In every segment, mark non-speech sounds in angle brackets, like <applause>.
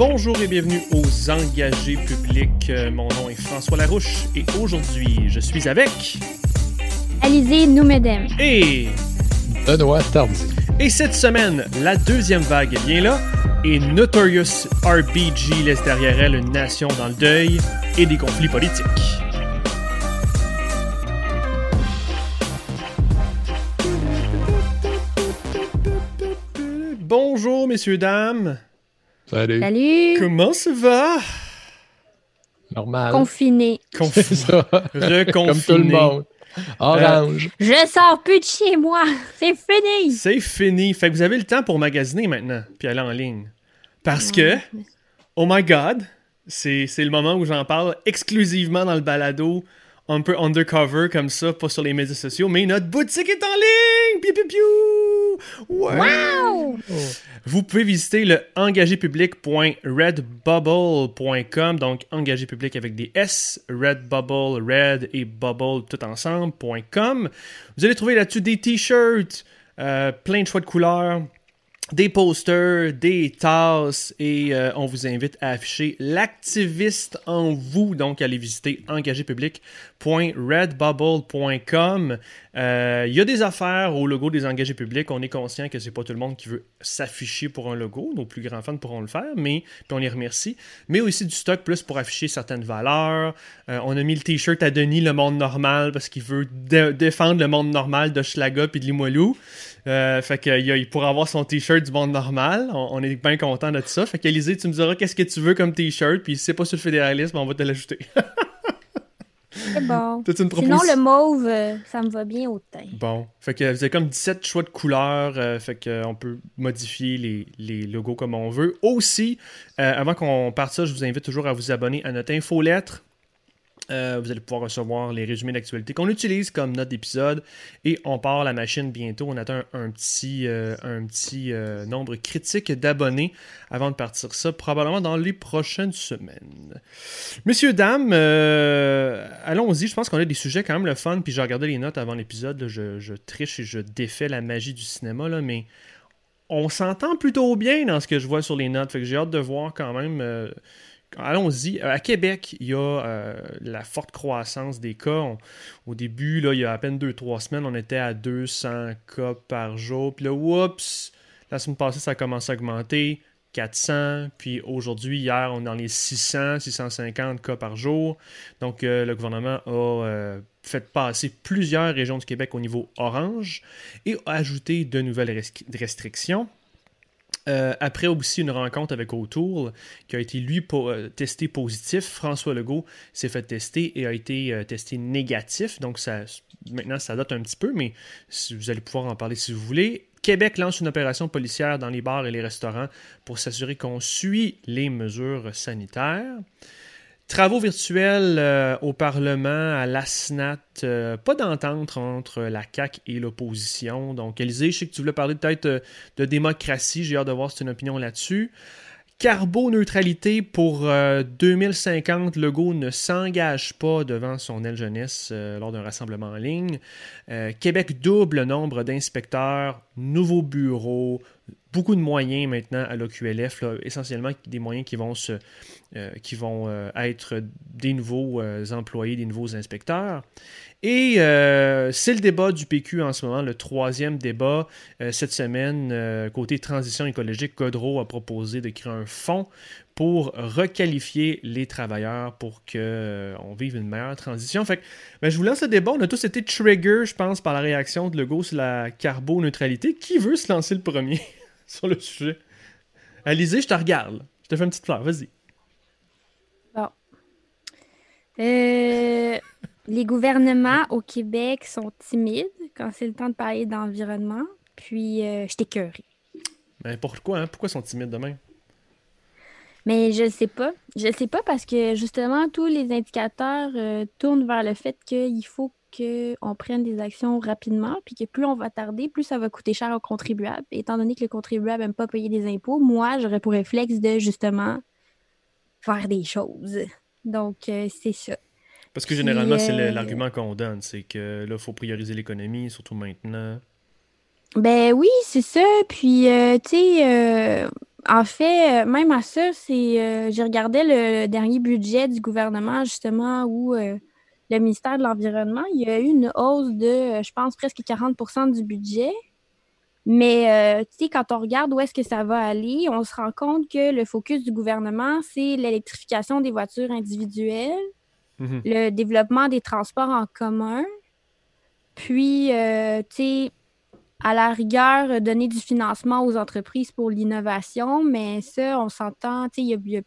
Bonjour et bienvenue aux engagés publics. Euh, Mon nom est François Larouche et aujourd'hui, je suis avec Alizé Noumedem. et Benoît Tardy. et cette semaine, la deuxième vague est bien là et Notorious RBG laisse derrière elle une nation dans le deuil et des conflits politiques. Bonjour messieurs dames, Salut. Salut. comment ça va? Normal. Confiné. Confi- <laughs> C'est ça. Reconfiné. Comme tout le monde. Orange. Je sors plus de chez moi. <laughs> C'est fini. C'est fini. Fait que vous avez le temps pour magasiner maintenant, puis aller en ligne. Parce que, oh my god, c'est c'est le moment où j'en parle exclusivement dans le balado, un peu undercover comme ça, pas sur les médias sociaux, mais notre boutique est en ligne! Piu piu piu! Ouais! Wow. Vous pouvez visiter le engagépublic.redbubble.com, donc engagé public avec des S, Redbubble, Red et Bubble tout ensemble.com. Vous allez trouver là-dessus des t-shirts, euh, plein de choix de couleurs, des posters, des tasses et euh, on vous invite à afficher l'activiste en vous. Donc, allez visiter engagépublic.redbubble.com. Euh, Il y a des affaires au logo des engagés publics. On est conscient que c'est pas tout le monde qui veut s'afficher pour un logo. Nos plus grands fans pourront le faire, mais on les remercie. Mais aussi du stock plus pour afficher certaines valeurs. Euh, on a mis le t-shirt à Denis, le monde normal, parce qu'il veut dé- défendre le monde normal de Schlaga puis de Limoilou. Euh, fait que, il, a- il pourra avoir son t-shirt du monde normal. On, on est bien content de ça. Fait qu'Élisée, tu me diras qu'est-ce que tu veux comme t-shirt, puis si c'est pas sur le fédéralisme, on va te l'ajouter. <laughs> C'est bon. Une Sinon, le mauve, euh, ça me va bien au teint. Bon. Fait que vous avez comme 17 choix de couleurs. euh, fait que on peut modifier les, les logos comme on veut. Aussi, euh, avant qu'on parte ça, je vous invite toujours à vous abonner à notre infolettre. Euh, vous allez pouvoir recevoir les résumés d'actualité qu'on utilise comme note d'épisode. Et on part la machine bientôt. On attend un, petit, euh, un petit euh, nombre critique d'abonnés avant de partir ça, probablement dans les prochaines semaines. Messieurs, dames, allons-y. Je pense qu'on a des sujets quand même le fun. Puis j'ai regardé les notes avant l'épisode. Je, je triche et je défais la magie du cinéma. Là, mais on s'entend plutôt bien dans ce que je vois sur les notes. Fait que j'ai hâte de voir quand même. Allons-y. Euh, À Québec, il y a euh, la forte croissance des cas. Au début, il y a à peine 2-3 semaines, on était à 200 cas par jour. Puis là, oups, la semaine passée, ça a commencé à augmenter. 400, puis aujourd'hui, hier, on est dans les 600, 650 cas par jour. Donc, euh, le gouvernement a fait passer plusieurs régions du Québec au niveau orange et a ajouté de nouvelles res- restrictions. Euh, après aussi une rencontre avec O'Toole, qui a été lui euh, testé positif. François Legault s'est fait tester et a été euh, testé négatif. Donc ça, maintenant, ça date un petit peu, mais vous allez pouvoir en parler si vous voulez. Québec lance une opération policière dans les bars et les restaurants pour s'assurer qu'on suit les mesures sanitaires. Travaux virtuels euh, au Parlement, à l'ASNAT, euh, pas d'entente entre la CAQ et l'opposition. Donc, Élisée, je sais que tu voulais parler peut-être euh, de démocratie, j'ai hâte de voir si tu as une opinion là-dessus. Carboneutralité pour euh, 2050, Legault ne s'engage pas devant son aile jeunesse lors d'un rassemblement en ligne. Québec double le nombre d'inspecteurs, nouveaux bureaux, beaucoup de moyens maintenant à l'OQLF, essentiellement des moyens qui vont, se, euh, qui vont euh, être des nouveaux euh, employés, des nouveaux inspecteurs. Et c'est le débat du PQ en ce moment, le troisième débat. Cette semaine, côté transition écologique, Godreau a proposé de créer un fonds pour requalifier les travailleurs pour qu'on vive une meilleure transition. Fait que, ben, je vous lance le débat. On a tous été trigger, je pense, par la réaction de Legault sur la carboneutralité. Qui veut se lancer le premier <laughs> sur le sujet? Alizé, je te regarde. Je te fais une petite fleur. Vas-y. Euh, les gouvernements au Québec sont timides quand c'est le temps de parler d'environnement. Puis, euh, je t'écœurie. Ben, pourquoi, hein? Pourquoi ils sont timides demain? Mais je sais pas. Je sais pas parce que justement, tous les indicateurs euh, tournent vers le fait qu'il faut qu'on prenne des actions rapidement, puis que plus on va tarder, plus ça va coûter cher aux contribuables. Étant donné que le contribuable n'aime pas payer des impôts, moi, j'aurais pour réflexe de justement faire des choses. Donc, euh, c'est ça. Parce que Puis, généralement, c'est le- euh, l'argument qu'on donne. C'est que là, il faut prioriser l'économie, surtout maintenant. Ben oui, c'est ça. Puis, euh, tu sais, euh, en fait, même à ça, c'est euh, j'ai regardé le dernier budget du gouvernement, justement, où le ministère de l'Environnement, il y a eu une hausse de, je pense, presque 40% du budget. Mais tu sais, quand on regarde où est-ce que ça va aller, on se rend compte que le focus du gouvernement, c'est l'électrification des voitures individuelles, Mhm. le développement des transports en commun, puis, tu sais, à la rigueur, euh, donner du financement aux entreprises pour l'innovation, mais ça, on s'entend, tu sais, il y a, il y a-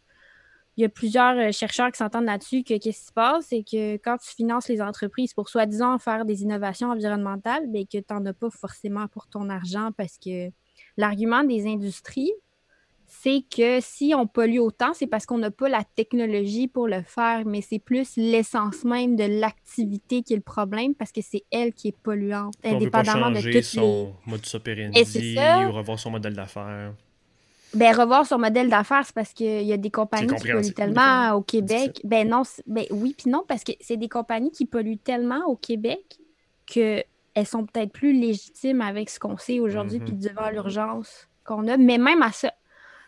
il y a plusieurs euh, chercheurs qui s'entendent là-dessus que qu'est-ce qui se passe, c'est que quand tu finances les entreprises pour soi-disant faire des innovations environnementales, bien que tu n'en as pas forcément pour ton argent parce que l'argument des industries, c'est que si on pollue autant, c'est parce qu'on n'a pas la technologie pour le faire, mais c'est plus l'essence même de l'activité qui est le problème parce que c'est elle qui est polluante, On veut pas indépendamment de changer toutes les... son modus operandi ça. ou revoir son modèle d'affaires. Ben, revoir son modèle d'affaires, c'est parce qu'il y a des compagnies qui polluent tellement au Québec. Ben non, ben oui, puis non, parce que c'est des compagnies qui polluent tellement au Québec qu'elles sont peut-être plus légitimes avec ce qu'on sait aujourd'hui, Mhm. puis devant l'urgence qu'on a. Mais même à ça,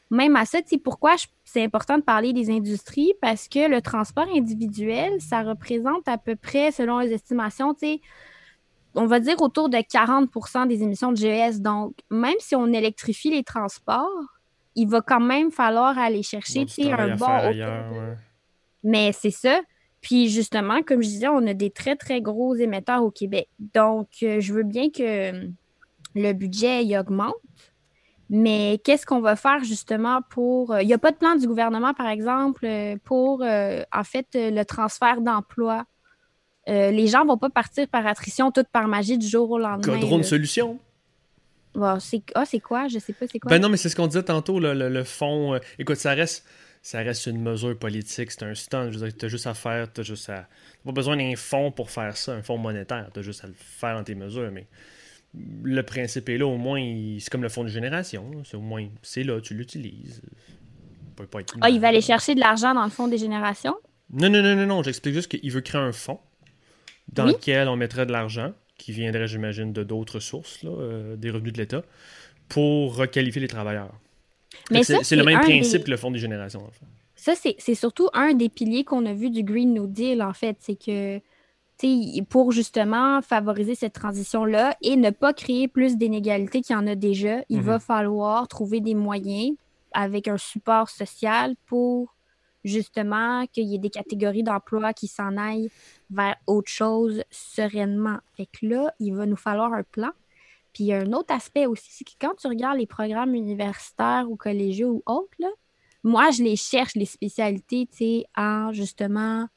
même à ça, tu sais, pourquoi c'est important de parler des industries? Parce que le transport individuel, ça représente à peu près, selon les estimations, tu sais, on va dire autour de 40% des émissions de GES. Donc, même si on électrifie les transports, il va quand même falloir aller chercher un bon faire autour ailleurs, de- ouais. Mais c'est ça. Puis justement, comme je disais, on a des très, très gros émetteurs au Québec. Donc, euh, je veux bien que euh, le budget il augmente. Mais qu'est-ce qu'on va faire justement pour... euh, Il n'y a pas de plan du gouvernement, par exemple, pour, euh, en fait, le transfert d'emploi. Les gens ne vont pas partir par attrition, tout par magie du jour au lendemain. Godron de solution. Ah, c'est quoi? Je sais pas c'est quoi? Ben non, mais c'est ce qu'on disait tantôt, le, le, le fond. euh, écoute, ça reste, ça reste une mesure politique, c'est un stunt. Je veux dire, t'as juste à faire, t'as juste à. T'as pas besoin d'un fonds pour faire ça, un fonds monétaire. T'as juste à le faire dans tes mesures, mais le principe est là, au moins, il- c'est comme le fonds de génération. C'est au moins, c'est là, tu l'utilises. Pas Ah, il va aller chercher de l'argent dans le fond des générations? Non, non, non, non, non, j'explique juste qu'il veut créer un fonds dans Oui. lequel on mettrait de l'argent, qui viendrait, j'imagine, de d'autres sources, là, euh, des revenus de l'État, pour requalifier les travailleurs. Mais ça, c'est le même principe des- que le fonds des générations. en fait. Ça, c'est c'est surtout un des piliers qu'on a vu du Green New Deal, en fait. C'est que, tu sais, pour justement favoriser cette transition-là et ne pas créer plus d'inégalités qu'il y en a déjà, il Mhm. va falloir trouver des moyens avec un support social pour justement qu'il y ait des catégories d'emplois qui s'en aillent vers autre chose sereinement. Fait que là, il va nous falloir un plan. Puis un autre aspect aussi, c'est que quand tu regardes les programmes universitaires ou collégiaux ou autres, moi, je les cherche, les spécialités, tu sais, en justement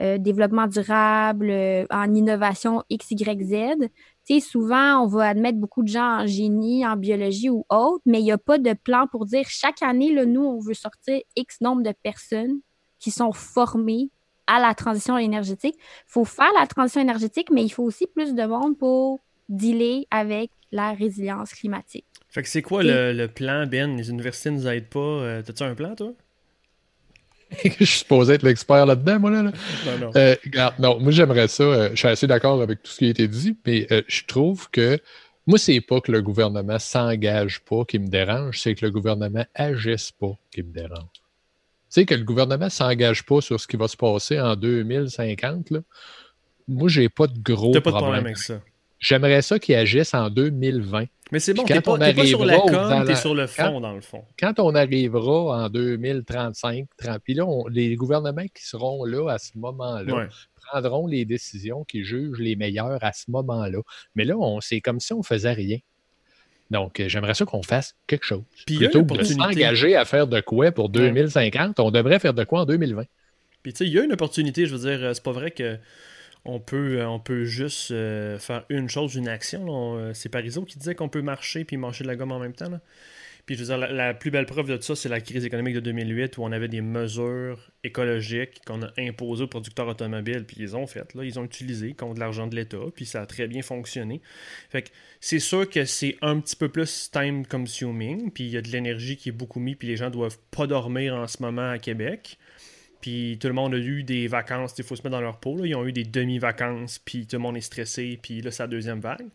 euh, développement durable, euh, en innovation X, Y, Z. Tu sais, souvent, on va admettre beaucoup de gens en génie, en biologie ou autre, mais il n'y a pas de plan pour dire chaque année, là, nous, on veut sortir X nombre de personnes qui sont formées à la transition énergétique. Il faut faire la transition énergétique, mais il faut aussi plus de monde pour dealer avec la résilience climatique. Fait que c'est quoi le, le plan, Ben? Les universités nous aident pas. Euh, T'as-tu un plan, toi? <laughs> je suis supposé être l'expert là-dedans, moi, là. là. Non, non. Euh, regarde, non, moi j'aimerais ça. euh, je suis assez d'accord avec tout ce qui a été dit, mais euh, je trouve que moi, c'est pas que le gouvernement s'engage pas qui me dérange, c'est que le gouvernement agisse pas qui me dérange. Tu sais, que le gouvernement s'engage pas sur ce qui va se passer en 2050, là. Moi, j'ai pas de gros T'as pas de problème. problème avec ça. J'aimerais ça qu'il agisse en 2020. Mais c'est bon, t'es quand pas, pas sur la com, t'es sur le quand- fond, dans le fond. quand on arrivera en 2035, 30, puis là, on- les gouvernements qui seront là à ce moment-là Ouais. prendront les décisions qui jugent les meilleures à ce moment-là. Mais là, on, c'est comme si on faisait rien. Donc, euh, j'aimerais ça qu'on fasse quelque chose. Puis Plutôt que de s'engager à faire de quoi pour 2050, on devrait faire de quoi en 2020. Puis tu sais, il y a une opportunité, je veux dire, euh, c'est pas vrai que on peut, euh, on peut juste euh, faire une chose, une action. euh, c'est Parizeau qui disait qu'on peut marcher puis manger de la gomme en même temps. Puis je la, plus belle preuve de ça, c'est la crise économique de 2008 où on avait des mesures écologiques qu'on a imposées aux producteurs automobiles, puis ils ont fait, là, ils ont utilisé contre de l'argent de l'État, puis ça a très bien fonctionné. Fait que c'est sûr que c'est un petit peu plus time consuming, puis il y a de l'énergie qui est beaucoup mise, puis les gens doivent pas dormir en ce moment à Québec. Puis tout le monde a eu des vacances, il faut se mettre dans leur peau. là. Ils ont eu des demi-vacances, puis tout le monde est stressé, puis là, c'est la deuxième vague.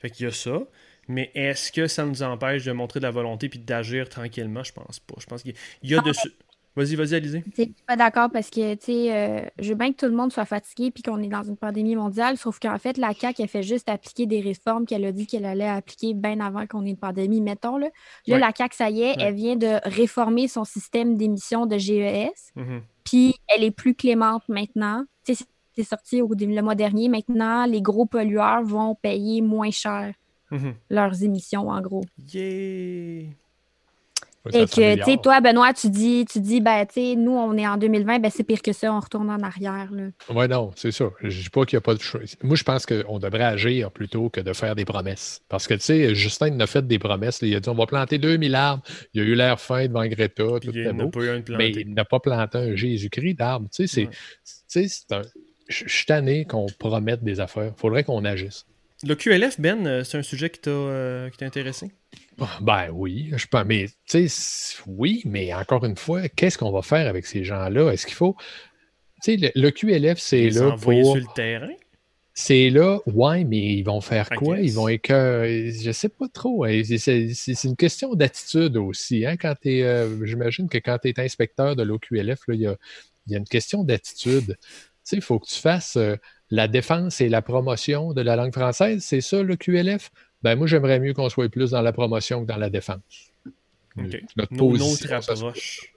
Fait qu'il y a ça. Mais est-ce que ça nous empêche de montrer de la volonté puis d'agir tranquillement? Je pense pas. Je pense qu'il y a dessus. Vas-y, vas-y, Alizé. Je suis pas d'accord parce que, tu sais, euh, je veux bien que tout le monde soit fatigué puis qu'on est dans une pandémie mondiale, sauf qu'en fait, la CAQ, elle fait juste appliquer des réformes qu'elle a dit qu'elle allait appliquer bien avant qu'on ait une pandémie, mettons. Là, là la CAQ, ça y est, elle vient de réformer son système d'émission de GES, Mhm. puis elle est plus clémente maintenant. Tu sais, c'est sorti au, le mois dernier. Maintenant, les gros pollueurs vont payer moins cher Mhm. leurs émissions, en gros. Yeah! Et que, tu sais, toi, Benoît, tu dis, tu dis, ben, tu sais, nous, on est en 2020, ben, c'est pire que ça, on retourne en arrière, là. Oui, non, c'est ça. Je ne dis pas qu'il n'y a pas de choix. Moi, je pense qu'on devrait agir plutôt que de faire des promesses. Parce que, tu sais, Justin il a fait des promesses. il a dit on va planter 2000 arbres. Il a eu l'air fin devant Greta, tout il était beau. pas eu un Mais planté. il n'a pas planté un Jésus-Christ d'arbres. Tu sais, c'est, Ouais. tu sais, c'est un. Je suis tanné qu'on promette des affaires. Il faudrait qu'on agisse. Le QLF, Ben, euh, c'est un sujet qui t'a euh, qui t'a intéressé? Ben oui, je pense. Mais, tu sais, oui, mais encore une fois, qu'est-ce qu'on va faire avec ces gens-là? Est-ce qu'il faut. Tu sais, le, le QLF, c'est là envoyer pour. sur le terrain? C'est là, ouais, mais ils vont faire quoi? Ils vont écœurer. Je sais pas trop. hein. C'est- une question d'attitude aussi. Hein? Quand euh, J'imagine que quand tu es inspecteur de l'OQLF, il y a, y a une question d'attitude. Tu sais, il faut que tu fasses euh, la défense et la promotion de la langue française. C'est ça, le QLF? Ben, moi, j'aimerais mieux qu'on soit plus dans la promotion que dans la défense. OK. Notre Nos, position, notre ça se approche.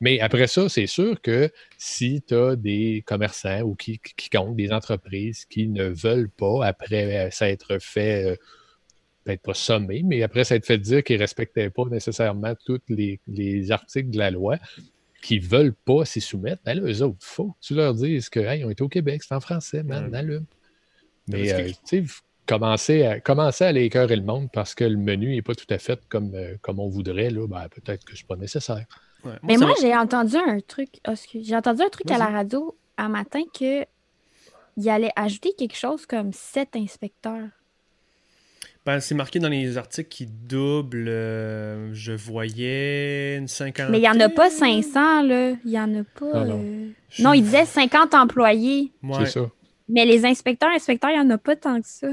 mais après ça, c'est sûr que si tu as des commerçants ou qui, quiconque, des entreprises qui ne veulent pas, après s'être fait, euh, peut-être pas sommer, mais après s'être fait dire qu'ils ne respectaient pas nécessairement tous les, les articles de la loi, qui ne veulent pas s'y soumettre, ben là, eux autres, faut que tu leur dises que, hey, ont été au Québec, c'est en français, man, Ouais. allume. Mais, euh, tu sais, commencer à, commencer à aller écœurer le monde parce que le menu n'est pas tout à fait comme, euh, comme on voudrait, là, ben, peut-être que c'est pas nécessaire. Ouais. Mais ça moi, j'ai entendu un truc. oh, j'ai entendu un truc à la radio un matin que il allait ajouter quelque chose comme sept inspecteurs. Ben, c'est marqué dans les articles qui doublent. euh, je voyais une cinquantaine. Mais il n'y en a pas 500, là. Il n'y en a pas. Ah non. euh, Je- Non, il disait 50 employés. Ouais. C'est ça. Mais les inspecteurs, inspecteurs, il n'y en a pas tant que ça.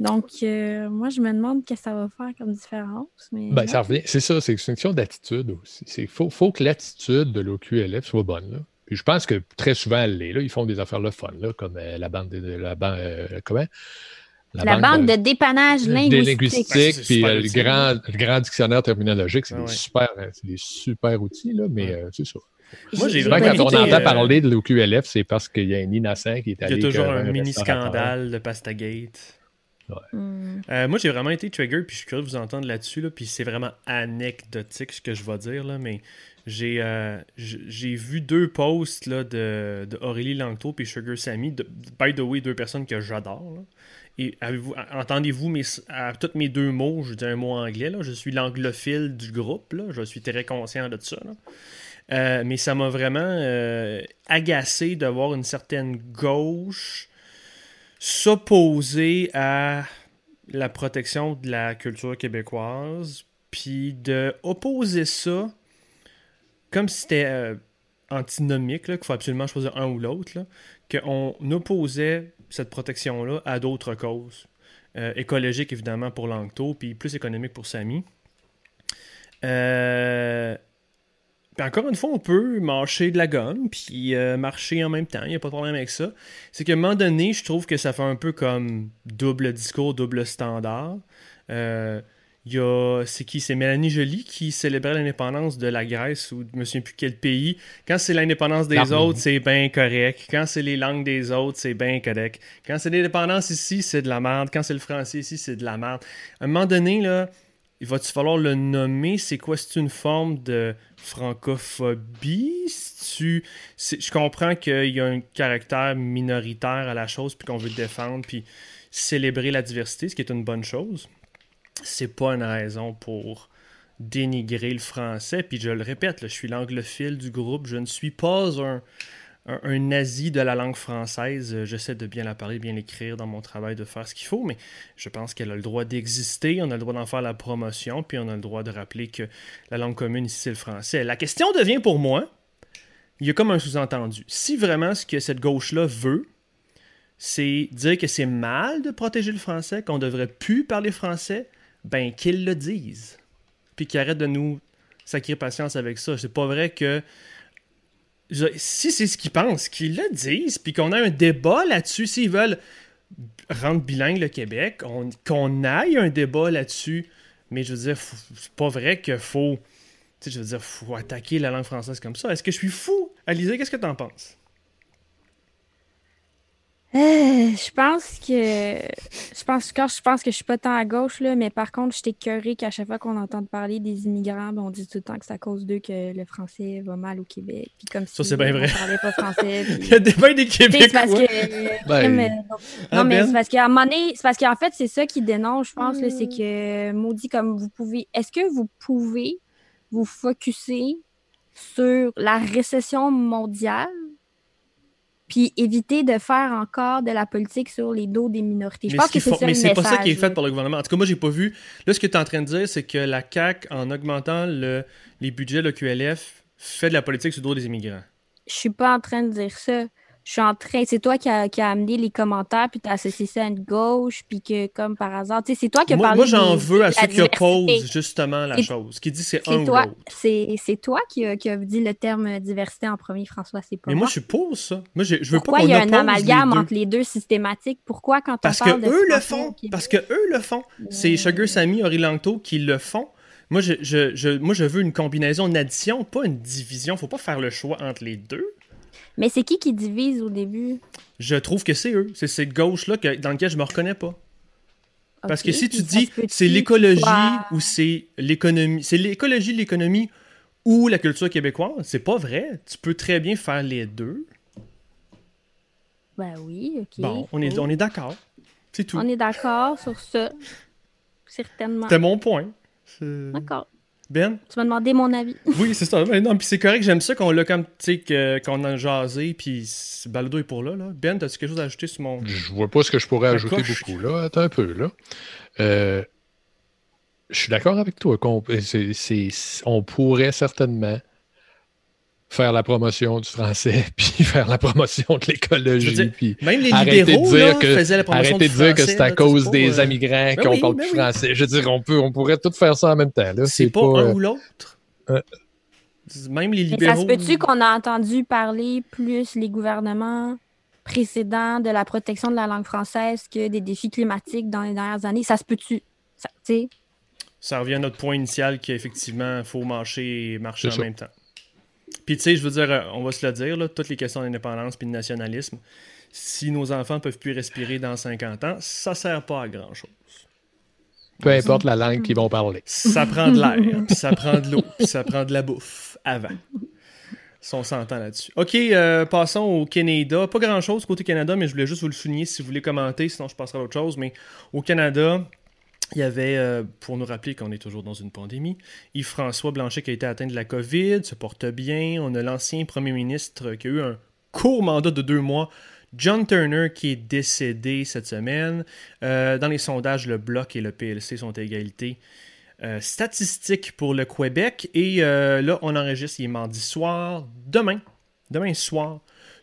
Donc, euh, moi, je me demande qu'est-ce que ça va faire comme différence. Mais... Ben, ça revient. C'est ça, c'est une question d'attitude aussi. Il faut, faut que l'attitude de l'OQLF soit bonne. Là. Puis je pense que très souvent, elle l'est. Là. Ils font des affaires le fun, là, comme euh, la bande de, la bande, euh, comment? La banque de dépannage linguistique. puis euh, le, utile. grand, le grand dictionnaire terminologique, c'est Ah des, ouais. super, c'est des super outils, là, mais Ouais. euh, c'est ça. Moi, j'ai pas quand vu on entend euh, parler de l'OQLF, c'est parce qu'il y a un innocent qui est Il allé. y a toujours un mini scandale de Pastagate. Hmm. Euh, moi, j'ai vraiment été trigger, puis je suis curieux de vous entendre là-dessus, là, puis c'est vraiment anecdotique ce que je vais dire, là, mais j'ai euh, vu deux posts là, de, de Aurélie Langto puis Sugar Sammy, de, by the way, deux personnes que j'adore. Et avez-vous, entendez-vous mes, à tous mes deux mots, je dis un mot anglais, là, je suis l'anglophile du groupe, là, je suis très conscient de ça. là. Euh, mais ça m'a vraiment agacé de voir une certaine gauche s'opposer à la protection de la culture québécoise, puis de opposer ça comme si c'était euh, antinomique, qu'il faut absolument choisir un ou l'autre, qu'on opposait cette protection-là à d'autres causes. Euh, écologiques, évidemment, pour Langto, puis plus économique pour Samy. Euh, puis encore une fois, on peut marcher de la gomme, puis euh, marcher en même temps, il n'y a pas de problème avec ça. C'est qu'à un moment donné, je trouve que ça fait un peu comme double discours, double standard. Euh, il y a, c'est qui? C'est Mélanie Joly qui célébrait l'indépendance de la Grèce ou je me souviens plus quel pays. Quand c'est l'indépendance des autres, c'est bien correct. Quand c'est les langues des autres, c'est bien correct. Quand c'est l'indépendance ici, c'est de la merde. Quand c'est le français ici, c'est de la merde. À un moment donné, là, il va-tu falloir le nommer? C'est quoi? C'est une forme de francophobie? tu Je comprends qu'il y a un caractère minoritaire à la chose, puis qu'on veut le défendre, puis célébrer la diversité, ce qui est une bonne chose. C'est pas une raison pour dénigrer le français. Puis je le répète, là, je suis l'anglophile du groupe. Je ne suis pas un, un, nazi de la langue française. Euh, J'essaie de bien la parler, bien l'écrire dans mon travail, de faire ce qu'il faut, mais je pense qu'elle a le droit d'exister, on a le droit d'en faire la promotion, puis on a le droit de rappeler que la langue commune ici, c'est le français. La question devient pour moi, il y a comme un sous-entendu. Si vraiment ce que cette gauche-là veut, c'est dire que c'est mal de protéger le français, qu'on devrait plus parler français, ben qu'ils le disent. Puis qu'ils arrêtent de nous sacrer patience avec ça. C'est pas vrai que. Si c'est ce qu'ils pensent, qu'ils le disent, puis qu'on a un débat là-dessus, s'ils veulent rendre bilingue le Québec, qu'on aille un débat là-dessus. Mais je veux dire, c'est pas vrai qu'il faut. Je veux dire, faut attaquer la langue française comme ça. Est-ce que je suis fou? Alizé, qu'est-ce que t'en penses? Euh, je pense que je pense que je pense que je suis pas tant à gauche là, mais par contre, je t'écœurée qu'à chaque fois qu'on entend parler des immigrants, ben, on dit tout le temps que c'est à cause d'eux que le français va mal au Québec. Puis comme ça, c'est bien vrai. parlait pas français. <laughs> Il y a des bains des Québécois. parce que Ben, euh, Ah, non, mais Ben? c'est parce qu'à un moment donné, c'est parce qu'en fait, c'est ça qui dénonce, je pense, c'est que maudit comme vous pouvez. Est-ce que vous pouvez vous focuser sur la récession mondiale? Puis éviter de faire encore de la politique sur les dos des minorités. Je Mais pense que c'est font- ça mais le c'est pas ça qui est fait par le gouvernement. En tout cas, moi, j'ai pas vu. Là, ce que tu es en train de dire, c'est que la CAQ, en augmentant le, les budgets de QLF, fait de la politique sur le dos des immigrants. Je suis pas en train de dire ça. Je suis en train. C'est toi qui a, qui a amené les commentaires, puis tu as associé ça à une gauche, puis que, comme par hasard, tu sais, c'est toi qui as parlé. moi, j'en veux à ceux qui opposent justement la chose, qui disent c'est un ou toi, c'est, toi qui a, qui a dit le terme diversité en premier, François. C'est pas Mais moi. je suis pour ça. Moi, je, je veux Pourquoi pas il y a un amalgame les entre les deux systématiques? Pourquoi quand on Parce que parle de eux le font. Parce que eux le font. C'est Sugar Sammy, Ori Langto qui le font. Moi je, je, je- moi, je veux une combinaison, une addition, pas une division. Faut pas faire le choix entre les deux. Mais c'est qui qui divise au début? Je trouve que c'est eux. C'est cette gauche-là que- dans laquelle je me reconnais pas. Parce que si tu dis c'est l'écologie ou c'est l'économie, c'est l'écologie, l'économie ou la culture québécoise, c'est pas vrai. Tu peux très bien faire les deux. Ben oui, ok. bon, on est, on est d'accord. C'est tout. On est d'accord sur ça. Certainement. C'était mon point. D'accord. Ben? Tu m'as demandé mon avis. <laughs> Oui, c'est ça. Mais non, puis c'est correct, j'aime ça qu'on l'a comme, tu sais, qu'on a jasé, puis balado est pour là, là. Ben, t'as-tu quelque chose à ajouter sur mon... Je vois pas ce que je pourrais ajouter coche. beaucoup là. Attends un peu là. Euh, je suis d'accord avec toi. on pourrait certainement faire la promotion du français, <laughs> puis faire la promotion de l'écologie, puis Même les arrêter de libéraux, dire là, que- faisaient la promotion arrêter du de dire que français, c'est à là, cause pas, des euh, immigrants ben qu'on oui, parle ben plus oui. français. Je veux dire, on, peut, on pourrait tout faire ça en même temps. là. C'est pas, un euh, ou l'autre. euh, Même les Mais ça libéraux... se peut-tu qu'on a entendu parler plus les gouvernements précédents de la protection de la langue française que des défis climatiques dans les dernières années? Ça se peut-tu? Ça- Tu sais, Ça revient à notre point initial qu'effectivement, il faut marcher et marcher en ça. même temps. Puis tu sais, je veux dire, euh, on va se le dire, là, toutes les questions d'indépendance puis de nationalisme, si nos enfants peuvent plus respirer dans 50 ans, ça sert pas à grand-chose. peu importe la langue qu'ils vont parler. Ça prend de l'air, puis ça prend de l'eau, puis ça prend de la bouffe avant. Si on s'entend là-dessus. OK, euh, passons au Canada. Pas grand-chose côté Canada, mais je voulais juste vous le souligner si vous voulez commenter, sinon je passerai à autre chose. Mais au Canada, il y avait, euh, pour nous rappeler qu'on est toujours dans une pandémie, Yves-François Blanchet qui a été atteint de la COVID, se porte bien. On a l'ancien premier ministre qui a eu un court mandat de deux mois, John Turner, qui est décédé cette semaine. Euh, dans les sondages, le Bloc et le PLC sont à égalité. Euh, statistique pour le Québec. Et là, on enregistre, il est mardi soir. Demain, demain soir,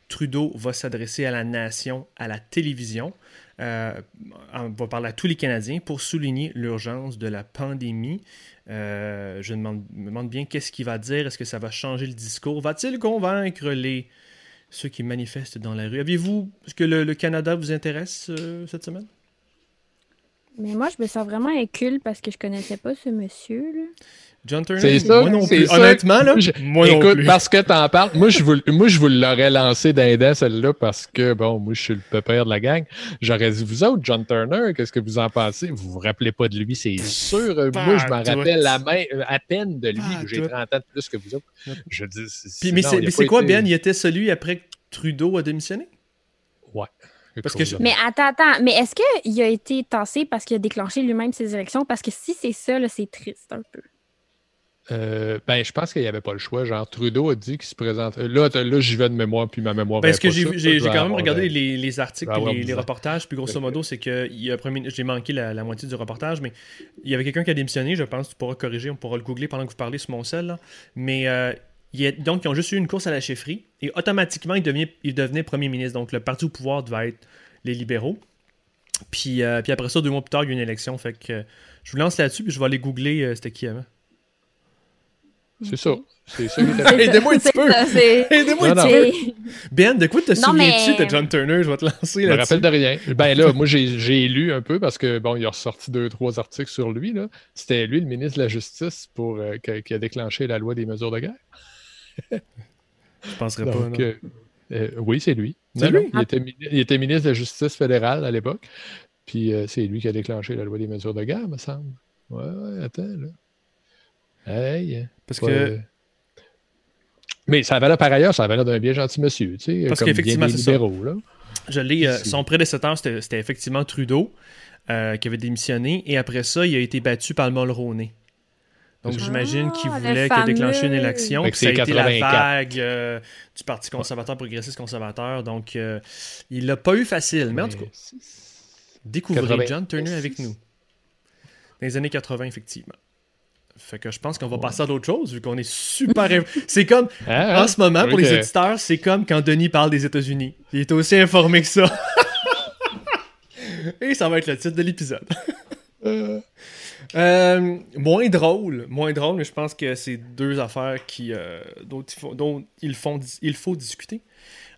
Trudeau va s'adresser à la nation, à la télévision. Euh, on va parler à tous les Canadiens pour souligner l'urgence de la pandémie. Euh, je demande, me demande bien qu'est-ce qu'il va dire. Est-ce que ça va changer le discours? Va-t-il convaincre les ceux qui manifestent dans la rue? Aviez-vous est-ce que le, Canada vous intéresse euh, cette semaine? mais moi, je me sens vraiment incul parce que je connaissais pas ce monsieur. Là. John Turner? C'est ça, moi non c'est plus. ça. Honnêtement, là, Je- moi non Écoute, plus. parce que t'en parles, moi je vous, moi, je vous l'aurais lancé d'un dent, celle-là, parce que, bon, moi, je suis le pépère de la gang. J'aurais dit, vous autres, John Turner, qu'est-ce que vous en pensez? Vous vous rappelez pas de lui, c'est sûr. Euh, Pas moi, je m'en rappelle la main, euh, à peine de lui. J'ai tout. 30 ans de plus que vous autres. Je dis, Puis, mais c'est, quoi, été- Ben? Il était celui après que Trudeau a démissionné? Ouais. Parce que je- Mais attends, attends. Mais est-ce qu'il a été tassé parce qu'il a déclenché lui-même ses élections? Parce que si c'est ça, là, c'est triste un peu. Euh, ben, je pense qu'il n'y avait pas le choix. Genre, Trudeau a dit qu'il se présente. Là, là j'y vais de mémoire, puis ma mémoire. Parce est que j'ai, quand même regardé les, les articles et les, les 10 ans. reportages, puis grosso modo, c'est que il y a premier- j'ai manqué la, la moitié du reportage, mais il y avait quelqu'un qui a démissionné, je pense, tu pourras corriger, on pourra le googler pendant que vous parlez sur mon sel, là. mais euh, il y a- donc ils ont juste eu une course à la chefferie, et automatiquement, il, devient, il devenait premier ministre, donc le parti au pouvoir devait être les libéraux. Puis, euh, puis après ça, deux mois plus tard, il y a une élection. Fait que je vous lance là-dessus, puis je vais aller googler euh, c'était qui avant. C'est ça. C'est ça <laughs> Aidez-moi un petit peu. <laughs> Aidez-moi un petit peu. Ben, de quoi te souviens-tu de John Turner? Je vais te lancer Je me rappelle de rien. Ben là, moi, j'ai lu un peu parce que, bon, il a ressorti deux, trois articles sur lui. là. C'était lui, le ministre de la Justice, pour, euh, qui a déclenché la loi des mesures de guerre. <laughs> Je penserais pas. Non. euh, euh, oui, c'est lui. C'est Non, lui? non, Il, était, mini- il était ministre de la Justice fédérale à l'époque. Puis euh, c'est lui qui a déclenché la loi des mesures de guerre, me semble. Ouais, ouais, attends, là. Hey. Parce que. Mais ça avait l'air, par ailleurs, ça avait l'air d'un bien gentil monsieur, tu sais. Parce comme bien qu'effectivement, des c'est ça. là. Je l'ai, euh, son prédécesseur, c'était c'était effectivement Trudeau, euh, qui avait démissionné, et après ça, il a été battu par le Mulroney. Donc Ah, j'imagine qu'il voulait qu'il déclenché une élection. Puis Ça a c'est été la 84. vague euh, du Parti conservateur, progressiste conservateur. Donc euh, il l'a pas eu facile. Mais en tout cas, découvrez 80. John Turner avec nous. Dans les années 80, effectivement. Fait que je pense qu'on va passer à d'autres choses, vu qu'on est super... <laughs> c'est comme, Ah, en ce moment, pour les éditeurs, c'est comme quand Denis parle des États-Unis. Il est aussi informé que ça. <laughs> Et ça va être le titre de l'épisode. <laughs> Euh, Euh, moins drôle, moins drôle, mais je pense que c'est deux affaires qui, euh, dont, il faut, dont il, font- il faut discuter.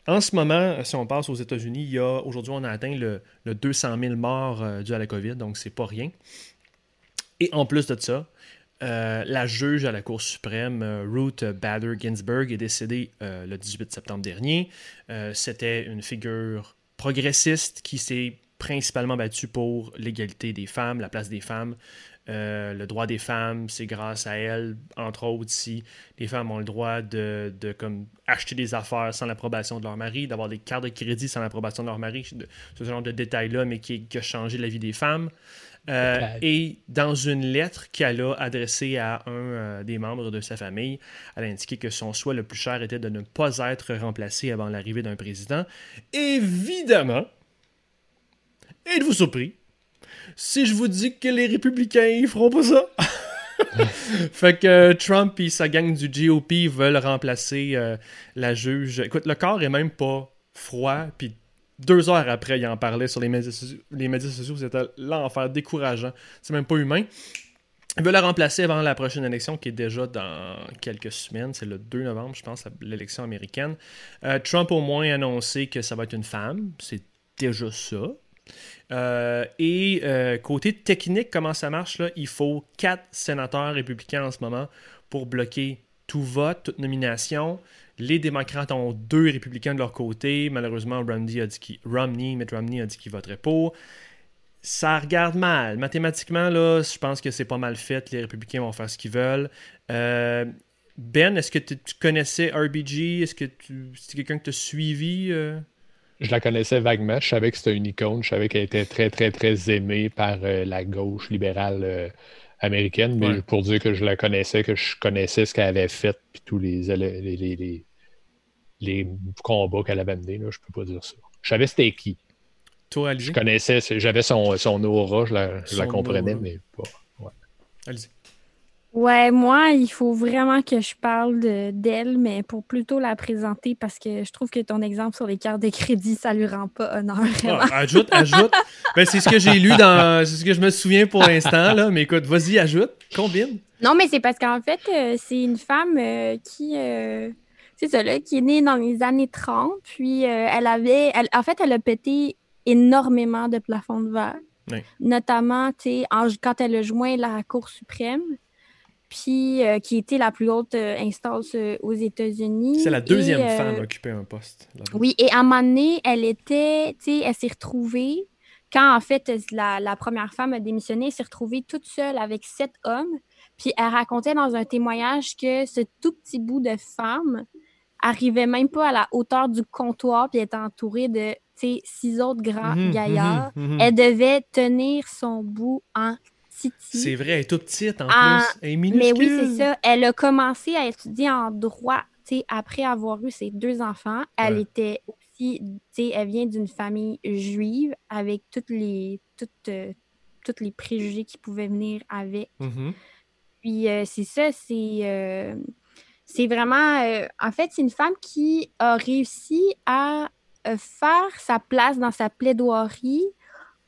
En ce moment, si on passe aux États-Unis, il y a aujourd'hui, on a atteint le, le 200 000 morts euh, dus à la COVID, donc c'est pas rien. Et en plus de ça, euh, la juge à la Cour suprême, euh, Ruth Bader Ginsburg, est décédée euh, le 18 septembre dernier. C'était une figure progressiste qui s'est principalement battue pour l'égalité des femmes, la place des femmes, le droit des femmes. C'est grâce à elle, entre autres, si les femmes ont le droit de, acheter des affaires sans l'approbation de leur mari, d'avoir des cartes de crédit sans l'approbation de leur mari, ce genre de détails-là, mais qui, qui a changé la vie des femmes. Euh, et dans une lettre qu'elle a adressée à un euh, des membres de sa famille, elle a indiqué que son souhait le plus cher était de ne pas être remplacé avant l'arrivée d'un président. Évidemment, êtes-vous surpris si je vous dis que les républicains ils feront pas ça? <laughs> fait que euh, Trump et sa gang du GOP veulent remplacer euh, la juge. Écoute, le corps est même pas froid, puis deux heures après, il en parlait sur les médias, sociaux- c'était l'enfer, décourageant. C'est même pas humain. Ils veulent la remplacer avant la prochaine élection qui est déjà dans quelques semaines. C'est le 2 novembre, je pense, l'élection américaine. Euh, Trump au moins a annoncé que ça va être une femme. C'est déjà ça. Euh, et euh, côté technique, comment ça marche, là, il faut quatre sénateurs républicains en ce moment pour bloquer tout vote, toute nomination. Les démocrates ont deux républicains de leur côté. Malheureusement, Romney, a dit qu'il- Romney, Mitt Romney a dit qu'il voterait pour. Ça regarde mal. Mathématiquement, là, je pense que c'est pas mal fait. Les républicains vont faire ce qu'ils veulent. Euh, ben, est-ce que tu connaissais RBG? Est-ce que quelqu'un que tu as suivi? euh? Je la connaissais vaguement. Je savais que c'était une icône. Je savais qu'elle était très, très, très aimée par euh, la gauche libérale américaine. Mais Ouais. pour dire que je la connaissais, que je connaissais ce qu'elle avait fait, puis tous les, les, les, les- combats qu'elle avait menés, là, je peux pas dire ça. Je savais c'était qui. Toi, Je Alizé? connaissais, j'avais son, son aura, je la, je comprenais, aura. mais pas. Alizé. Ouais, moi, il faut vraiment que je parle de- d'elle, mais pour plutôt la présenter parce que je trouve que ton exemple sur les cartes de crédit, ça lui rend pas honneur. <laughs> Vraiment. Ah, ajoute, ajoute. Ben, c'est ce que j'ai lu dans. C'est ce que je me souviens pour l'instant, là. Mais écoute, vas-y, ajoute. Combine. Non, mais c'est parce qu'en fait, euh, c'est une femme euh, qui. euh, c'est ça, là, qui est née dans les années 30. Puis, elle avait. elle- en fait, elle a pété énormément de plafonds de verre. Oui. Notamment, tu sais, quand elle a joint la Cour suprême, puis euh, qui était la plus haute euh, instance euh, aux États-Unis. C'est la deuxième Et, euh, femme à occuper un poste. là-bas. Oui, et à un moment donné, elle était, tu sais, elle s'est retrouvée, quand en fait la, la première femme a démissionné, elle s'est retrouvée toute seule avec sept hommes. Puis elle racontait dans un témoignage que ce tout petit bout de femme arrivait même pas à la hauteur du comptoir, puis elle était entourée de, tu sais, six autres grands Mhm, gaillards. mhm, mhm. Elle devait tenir son bout en titi. C'est vrai, elle est toute petite en Ah, plus. Elle est Mais minuscule. oui, c'est ça. Elle a commencé à étudier en droit, tu sais, après avoir eu ses deux enfants. Elle Ouais. était aussi, tu sais, elle vient d'une famille juive avec toutes les, toutes, euh, tous les préjugés qui pouvaient venir avec. Mhm. Puis euh, c'est ça, c'est euh, c'est vraiment. en fait, c'est une femme qui a réussi à faire sa place dans sa plaidoirie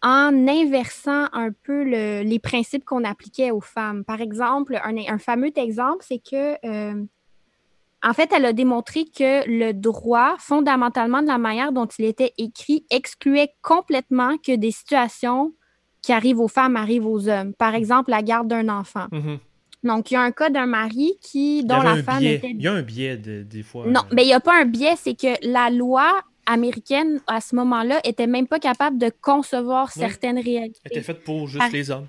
en inversant un peu les principes qu'on appliquait aux femmes. Par exemple, un, fameux exemple, c'est que, euh, en fait, elle a démontré que le droit, fondamentalement de la manière dont il était écrit, excluait complètement que des situations qui arrivent aux femmes arrivent aux hommes. Par exemple, la garde d'un enfant. Mm-hmm. Donc, il y a un cas d'un mari qui, dont la femme était... Il y a un biais des fois. Non, mais il n'y a pas un biais, c'est que la loi américaine, à ce moment-là, était même pas capable de concevoir certaines réalités. Elle était faite pour juste les hommes.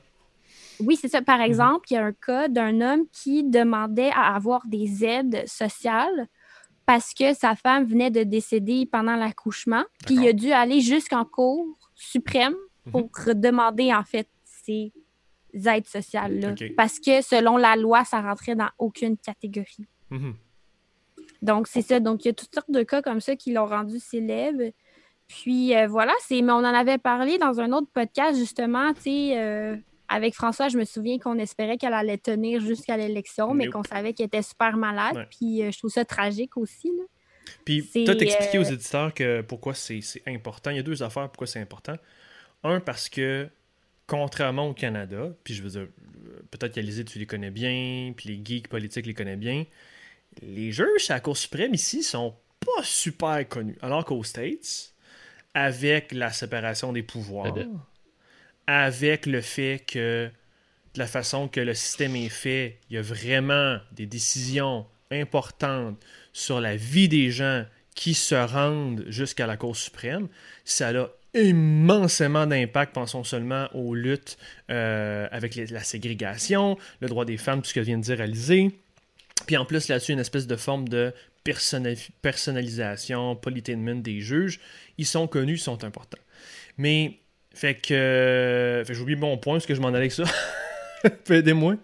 Oui, c'est ça. Par mhm. exemple, il y a un cas d'un homme qui demandait à avoir des aides sociales parce que sa femme venait de décéder pendant l'accouchement. Puis il a dû aller jusqu'en cour suprême mhm. pour demander, en fait, ces aides sociales-là. Parce que selon la loi, ça rentrait dans aucune catégorie. Mhm. Donc, c'est ça. Donc, il y a toutes sortes de cas comme ça qui l'ont rendu célèbre. Puis euh, voilà, c'est. Mais on en avait parlé dans un autre podcast, justement, tu sais. Euh, avec François, je me souviens qu'on espérait qu'elle allait tenir jusqu'à l'élection, mais qu'on savait qu'elle était super malade. Puis euh, je trouve ça tragique aussi. Là. Puis toi, t'expliquer aux éditeurs que pourquoi c'est important. Il y a deux affaires pourquoi c'est important. Un, parce que contrairement au Canada, puis je veux dire, peut-être qu'Alizé, tu les connais bien, puis les geeks politiques les connaissent bien, les juges à la Cour suprême ici sont pas super connus. Alors qu'aux States, avec la séparation des pouvoirs, avec le fait que de la façon que le système est fait, il y a vraiment des décisions importantes sur la vie des gens qui se rendent jusqu'à la Cour suprême, ça a immensément d'impact, pensons seulement aux luttes euh, avec la ségrégation, le droit des femmes, tout ce que vient de dire Alizé, puis en plus, là-dessus, une espèce de forme de personnalisation, polytainment des juges. Ils sont connus, ils sont importants. Mais, fait que. Fait j'oublie mon point, parce que je m'en allais avec ça. <laughs> Aidez-moi.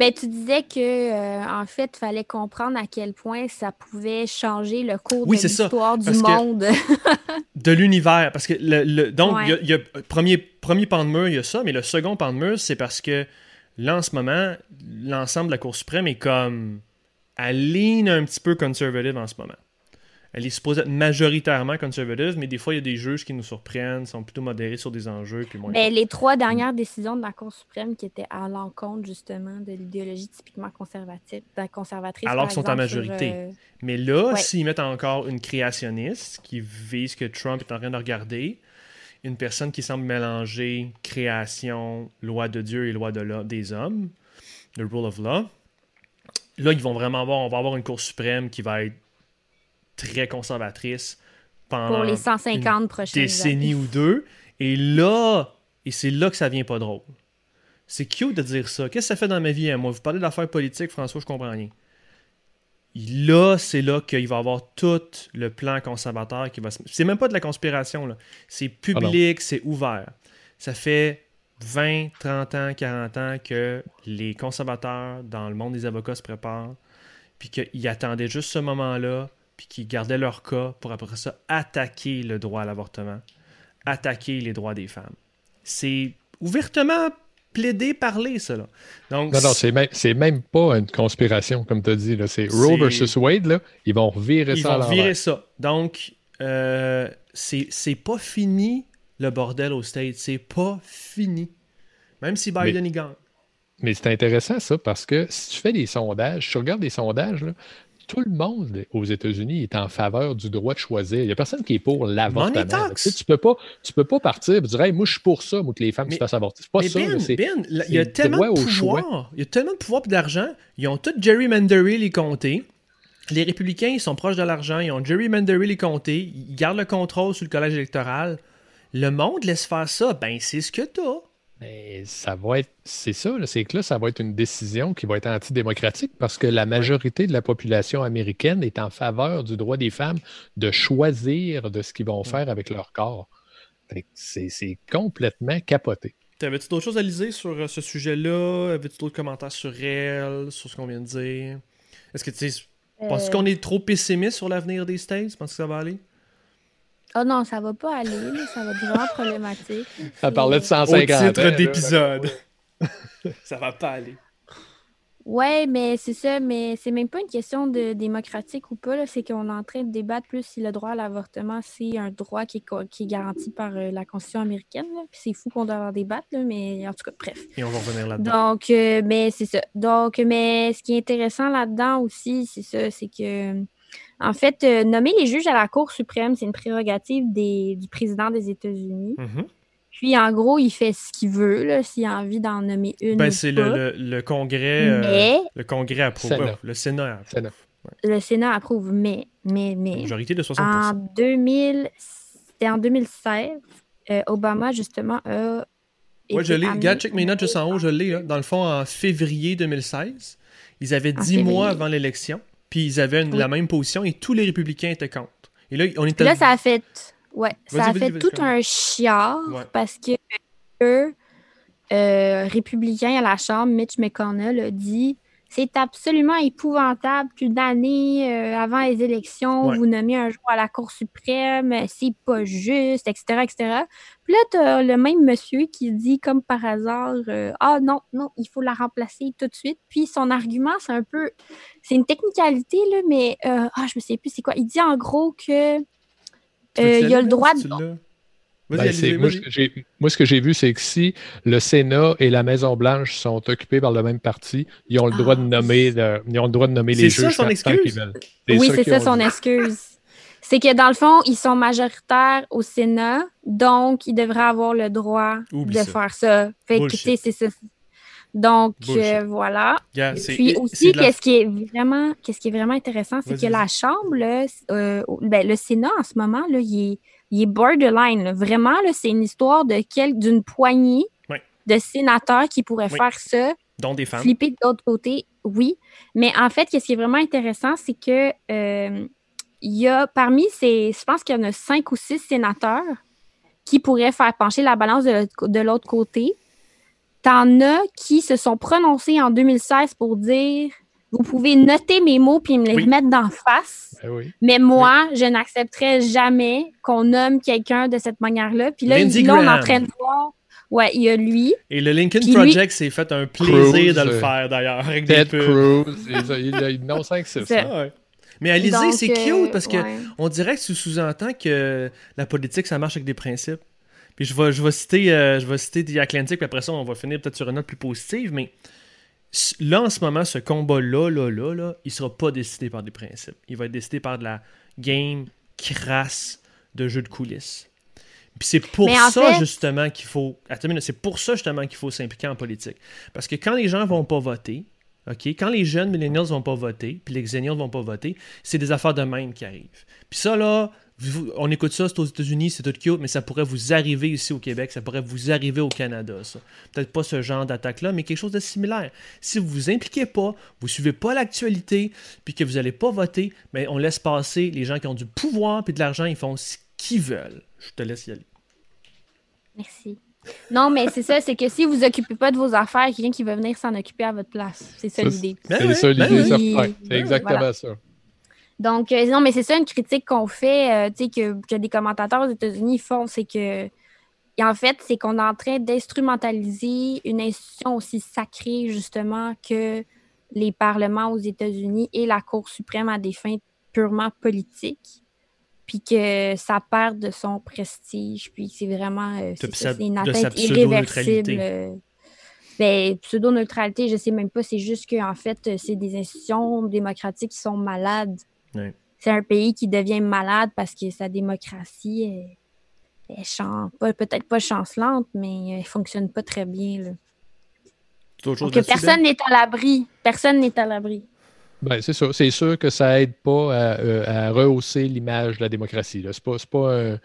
Ben, tu disais que euh, en fait, il fallait comprendre à quel point ça pouvait changer le cours de l'histoire du monde. <laughs> de l'univers. Parce que le, donc, il y, a, premier, premier pan de mur, il y a ça, mais le second pan de mur, c'est parce que là, en ce moment, l'ensemble de la Cour suprême est comme elle ligne un petit peu conservative en ce moment. Elle est supposée être majoritairement conservative, mais des fois, il y a des juges qui nous surprennent, sont plutôt modérés sur des enjeux. Puis moins mais les trois dernières décisions de la Cour suprême qui étaient à l'encontre, justement, de l'idéologie typiquement conservative, ben, conservatrice. Alors qu'ils sont en majorité. Euh, mais là, s'ils mettent encore une créationniste qui vise que Trump est en train de regarder, une personne qui semble mélanger création, loi de Dieu et loi de des hommes, the rule of law, là, ils vont vraiment avoir, on va avoir une Cour suprême qui va être très conservatrice pendant pour les 150 prochaines décennies ou deux. Et là, et c'est là que ça vient pas drôle. C'est cute de dire ça. Qu'est-ce que ça fait dans ma vie? Hein? Moi, vous parlez d'affaires politiques, François, je comprends rien. Là, c'est là qu'il va y avoir tout le plan conservateur qui va se... C'est même pas de la conspiration, là. C'est public, ah c'est ouvert. Ça fait 20, 30 ans, 40 ans que les conservateurs dans le monde des avocats se préparent, puis qu'ils attendaient juste ce moment-là, puis qu'ils gardaient leur cas pour après ça attaquer le droit à l'avortement, attaquer les droits des femmes. C'est ouvertement plaidé, parler, cela. Donc, non, non, c'est même, même pas une conspiration, comme tu as dit. C'est Roe versus Wade, là, ils vont virer ça. Ils vont virer ça. Donc, euh, c'est pas fini le bordel au States. C'est pas fini. Même si Biden y gagne. Mais c'est intéressant ça parce que si tu fais des sondages, tu regardes des sondages, tout le monde aux États-Unis est en faveur du droit de choisir. Il n'y a personne qui est pour l'avortement. Tu ne peux, pas, tu peux pas partir et dire moi, je suis pour ça, moi, que les femmes se fassent avorter. C'est pas ça. Ben, ben, il y a tellement de pouvoir. Il y a tellement de pouvoir et d'argent. Ils ont tout gerrymandering les comtés. Les républicains, ils sont proches de l'argent. Ils ont gerrymandering les comtés. Ils gardent le contrôle sur le collège électoral. Le monde laisse faire ça. Ben, c'est ce que tu as. Mais ça va être, c'est ça, c'est que là, ça va être une décision qui va être antidémocratique parce que la majorité de la population américaine est en faveur du droit des femmes de choisir de ce qu'ils vont faire avec leur corps. C'est complètement capoté. T'avais-tu d'autres choses à liser sur euh, ce sujet-là? Avais-tu d'autres commentaires sur elle, sur ce qu'on vient de dire? Est-ce que tu sais, penses euh. qu'on est trop pessimiste sur l'avenir des States? Penses que ça va aller? Oh non, ça va pas aller, ça va être vraiment problématique. <laughs> Ça parlait de 150 Au titre d'épisode. <laughs> ça va pas aller. Ouais, mais c'est ça, mais c'est même pas une question de démocratique ou pas, c'est qu'on est en train de débattre plus si le droit à l'avortement, c'est un droit qui est, co- qui est garanti par euh, la Constitution américaine. c'est fou qu'on doit en débattre, là, mais en tout cas, bref. Et on va revenir là-dedans. Donc, euh, mais c'est ça. Donc, mais ce qui est intéressant là-dedans aussi, c'est ça, c'est que, en fait, euh, nommer les juges à la Cour suprême, c'est une prérogative des, du président des États-Unis. Mhm. Puis, en gros, il fait ce qu'il veut, là, s'il a envie d'en nommer une. Ben, ou c'est pas. le, le, le Congrès. euh, Mais le Congrès approuve. Sénat. Le Sénat approuve. Sénat. le Sénat approuve. Mais, mais, mais. Majorité de 60%. En 2000, c'était en 2016, euh, Obama, justement, a. Été je l'ai. Regarde, check mes notes juste en haut, je l'ai. là. Dans le fond, en février 2016, ils avaient En 10 mois avant l'élection, puis ils avaient une- Oui. la même position et tous les républicains étaient contre. Et là, on était. Là, ça a fait. Ouais, ça a fait tout un chiard Ouais. parce que eux, euh, républicains à la Chambre, Mitch McConnell a dit c'est absolument épouvantable qu'une année euh, avant les élections, Ouais. vous nommez un jour à la Cour suprême, c'est pas juste, etc., etc. Puis là, t'as le même monsieur qui dit, comme par hasard, euh, ah non, non, il faut la remplacer tout de suite. Puis son argument, c'est un peu, c'est une technicalité, là, mais, euh, ah, je me sais plus c'est quoi. Il dit en gros que euh, il y a le droit de. Ben, allez, moi, ce que j'ai- moi, ce que j'ai vu, c'est que si le Sénat et la Maison-Blanche sont occupés par le même parti, ils ont le droit de Ah, nommer, le- ils ont le droit de nommer C'est les ça, juges son excuse? qu'ils veulent. Oui, c'est ça son dit. excuse. C'est que dans le fond, ils sont majoritaires au Sénat, donc ils devraient avoir le droit Oublie de ça. faire ça. Fait que, c'est ça. Donc, euh, voilà. Et puis aussi, la- qu'est-ce qui est vraiment, qu'est-ce qui est vraiment intéressant, c'est que la Chambre, là, euh, ben, le Sénat en ce moment, là, il est, il est borderline. là. Vraiment, là, c'est une histoire de d'une poignée de sénateurs qui pourraient Oui. faire ça dont des femmes. flipper de l'autre côté, oui. Mais en fait, ce qui est vraiment intéressant, c'est que euh, il y a parmi ces, je pense qu'il y en a cinq ou six sénateurs qui pourraient faire pencher la balance de l'autre- de l'autre côté. T'en as qui se sont prononcés en 2016 pour dire vous pouvez noter mes mots puis me les Oui. mettre d'en face. Ben oui. Mais moi, je n'accepterai jamais qu'on nomme quelqu'un de cette manière-là. Puis là, Lindsey il- là, on est en train de voir. Ouais, il y a lui. Et le Lincoln Puis lui- Project s'est fait un plaisir de le euh, faire d'ailleurs. Avec des Ted pubs. Cruz, ont 5-6. C'est- Ah ouais. Mais Alizé, c'est euh, cute parce que ouais. on dirait que tu sous-entends que la politique, ça marche avec des principes. Puis je vais, je vais citer, euh, je vais citer The Atlantic, puis après ça, on va finir peut-être sur une note plus positive, mais là, en ce moment, ce combat-là, là, là, là, il sera pas décidé par des principes. Il va être décidé par de la game crasse de jeu de coulisses. Puis c'est pour ça, justement, qu'il faut... C'est pour ça, justement, qu'il faut s'impliquer en politique. Parce que quand les gens vont pas voter, OK, quand les jeunes millennials vont pas voter, puis les xennials vont pas voter, c'est des affaires de même qui arrivent. Puis ça, là, on écoute ça, c'est aux États-Unis, c'est tout cute, mais ça pourrait vous arriver ici au Québec, ça pourrait vous arriver au Canada, ça. Peut-être pas ce genre d'attaque-là, mais quelque chose de similaire. Si vous vous impliquez pas, vous suivez pas l'actualité, puis que vous allez pas voter, mais on laisse passer les gens qui ont du pouvoir puis de l'argent, ils font ce qu'ils veulent. Je te laisse y aller. Merci. Non, mais c'est ça, c'est que si vous occupez pas de vos affaires, il y a quelqu'un qui va venir s'en occuper à votre place. C'est ça l'idée. Ben C'est ça ben l'idée, c'est Ben exactement voilà. ça. Donc, euh, non, mais c'est ça une critique qu'on fait, euh, tu sais, que, que des commentateurs aux États-Unis font, c'est que, et en fait, c'est qu'on est en train d'instrumentaliser une institution aussi sacrée, justement, que les parlements aux États-Unis et la Cour suprême à des fins purement politiques, puis que ça perd de son prestige, puis c'est vraiment, euh, c'est De ça, sa- c'est une atteinte irréversible. euh, ben, pseudo-neutralité, je sais même pas, c'est juste que en fait, c'est des institutions démocratiques qui sont malades. C'est un pays qui devient malade parce que sa démocratie est, est chan- pas- peut-être pas chancelante, mais elle fonctionne pas très bien. Là. Donc, personne n'est à l'abri. Personne n'est à l'abri. Ben, c'est ça. C'est sûr que ça aide pas à, euh, à rehausser l'image de la démocratie. là. C'est pas, c'est pas un-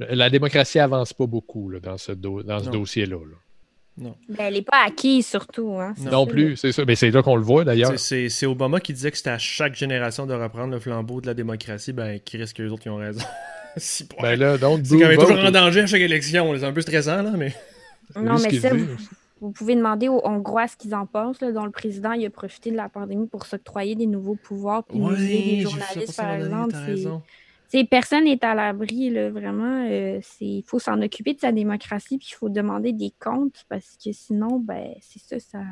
La démocratie avance pas beaucoup là, dans ce, do- dans ce Non. dossier-là. là. Ben, elle n'est pas acquise, surtout. Hein, Non plus, c'est ça. Mais c'est là qu'on le voit d'ailleurs. C'est- Obama qui disait que c'était à chaque génération de reprendre le flambeau de la démocratie. Ben, qui risque que les autres qui ont raison. <laughs> Si, Ben là, donc, c'est quand même toujours en danger à chaque élection. C'est un peu stressant, là, mais. Non, mais ça, vous, vous pouvez demander aux Hongrois ce qu'ils en pensent, là, dont le président il a profité de la pandémie pour s'octroyer des nouveaux pouvoirs puis museler les journalistes, par exemple. Personne n'est à l'abri, là, vraiment. euh, Il faut s'en occuper de sa démocratie, puis il faut demander des comptes, parce que sinon, ben, c'est ça, ça.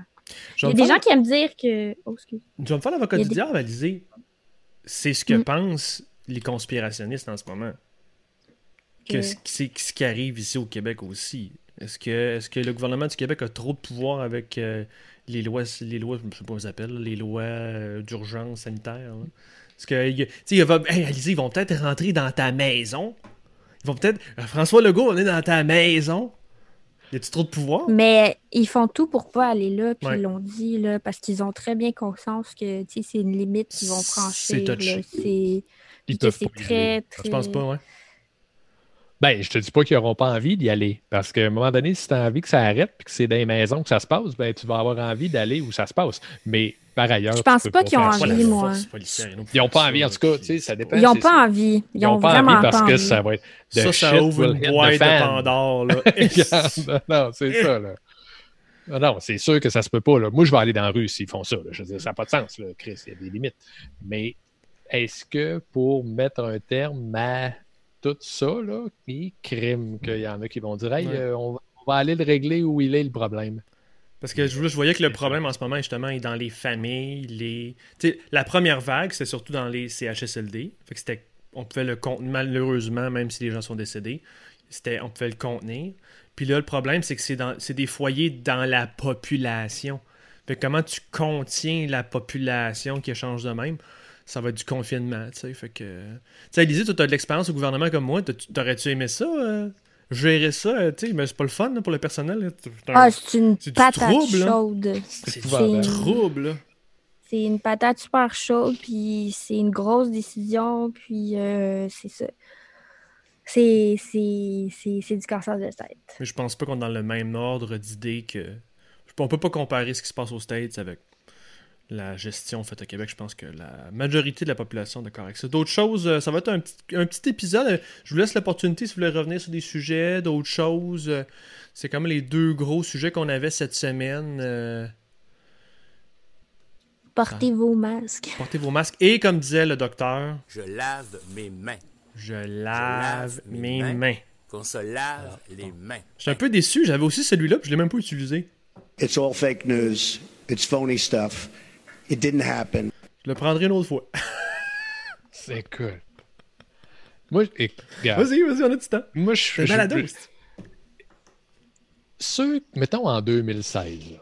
Il y a des gens qui aiment dire que. Oh, excuse. Je vais me faire l'avocat du diable, Alizé. C'est ce que mm. pensent les conspirationnistes en ce moment. Que c'est ce qui arrive ici au Québec aussi. Est-ce que, est que le gouvernement du Québec a trop de pouvoir avec euh, les lois, les lois, je sais pas comment ils appellent, les lois euh, d'urgence sanitaire? Parce que, tu sais, ils vont peut-être rentrer dans ta maison. Ils vont peut-être. François Legault, on est dans ta maison. Y a-tu trop de pouvoir? Mais ils font tout pour pas aller là, puis ils l'ont dit, là, parce qu'ils ont très bien conscience que c'est une limite qu'ils vont franchir. C'est C'est très, très. Je pense pas, ouais. Ben, je te dis pas qu'ils n'auront pas envie d'y aller. Parce qu'à un moment donné, si tu as envie que ça arrête puis que c'est dans les maisons que ça se passe, ben, tu vas avoir envie d'aller où ça se passe. Mais par ailleurs. Je pense pas qu'ils ont envie, moi. Ils n'ont pas envie, en tout cas, tu sais, ça dépend. Ils n'ont pas envie. Ils n'ont pas envie parce que ça va être. Ça, ça ouvre une boîte de Pandore, là. <laughs> non, c'est <laughs> ça, là. Non, c'est sûr que ça se peut pas. Là. Moi, je vais aller dans la rue s'ils font ça. Je veux dire, ça n'a pas de sens, là, Chris. Il y a des limites. Mais est-ce que pour mettre un terme à tout ça, là, qui crime qu'il y en a qui vont dire Hey, euh, on, va aller le régler où il est le problème. Parce que je, voyais que le problème en ce moment, justement, est dans les familles. Les... la première vague, c'est surtout dans les CHSLD. Fait que c'était, on pouvait le contenir, malheureusement, même si les gens sont décédés, c'était, on pouvait le contenir. Puis là, le problème, c'est que c'est, dans, c'est des foyers dans la population. Fait comment tu contiens la population qui change de même? Ça va être du confinement, tu sais. Fait que. Tu sais, Élisée, tu as de l'expérience au gouvernement comme moi. T'aurais-tu aimé ça? Euh, gérer ça, euh, tu sais, mais c'est pas le fun pour le personnel. Ah, c'est une patate chaude. C'est un trouble, C'est une patate super chaude, puis c'est une grosse décision, puis euh, c'est ça. C'est du cancer de tête. Mais je pense pas qu'on est dans le même ordre d'idées que. On peut pas comparer ce qui se passe aux States avec la gestion faite au Québec, je pense que la majorité de la population est d'accord avec ça. D'autres choses, euh, ça va être un petit, épisode. Je vous laisse l'opportunité si vous voulez revenir sur des sujets, d'autres choses. Euh, c'est comme les deux gros sujets qu'on avait cette semaine. Euh. Portez ah. vos masques. Portez vos masques. Et comme disait le docteur, je lave mes mains. Je lave, mes, mains. Qu'on se lave les mains. Je suis un peu déçu. J'avais aussi celui-là, puis je l'ai même pas utilisé. It's all fake news. It's phony stuff. It didn't happen. Je le prendrai une autre fois. <laughs> C'est cool. Moi, Vas-y, vas-y, on a du temps. Moi, je suis. Ceux, mettons en 2016,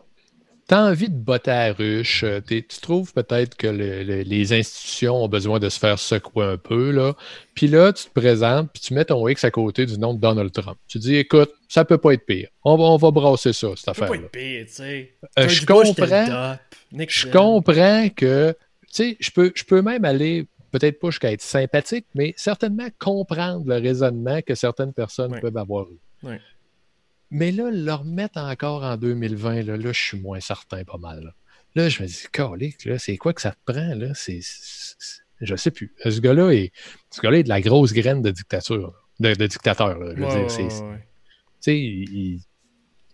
tu as envie de botter à ruche, euh, tu trouves peut-être que les institutions ont besoin de se faire secouer un peu, là. Puis là, tu te présentes, puis tu mets ton X à côté du nom de Donald Trump. Tu dis, écoute, ça peut pas être pire. On va, on va brasser ça, cette affaire. Ça peut pas être pire, tu sais. Euh, je comprends. Je comprends que, tu sais, je peux, je peux même aller, peut-être pas jusqu'à être sympathique, mais certainement comprendre le raisonnement que certaines personnes peuvent avoir eu. Mais là, le remettre encore en 2020, là, là, je suis moins certain pas mal. Là, je me dis, calique, là, c'est quoi que ça te prend, là? C'est, je sais plus. Ce gars-là est, ce gars-là est de la grosse graine de dictature, de, dictateur, là. Je veux dire, c'est, tu sais, il,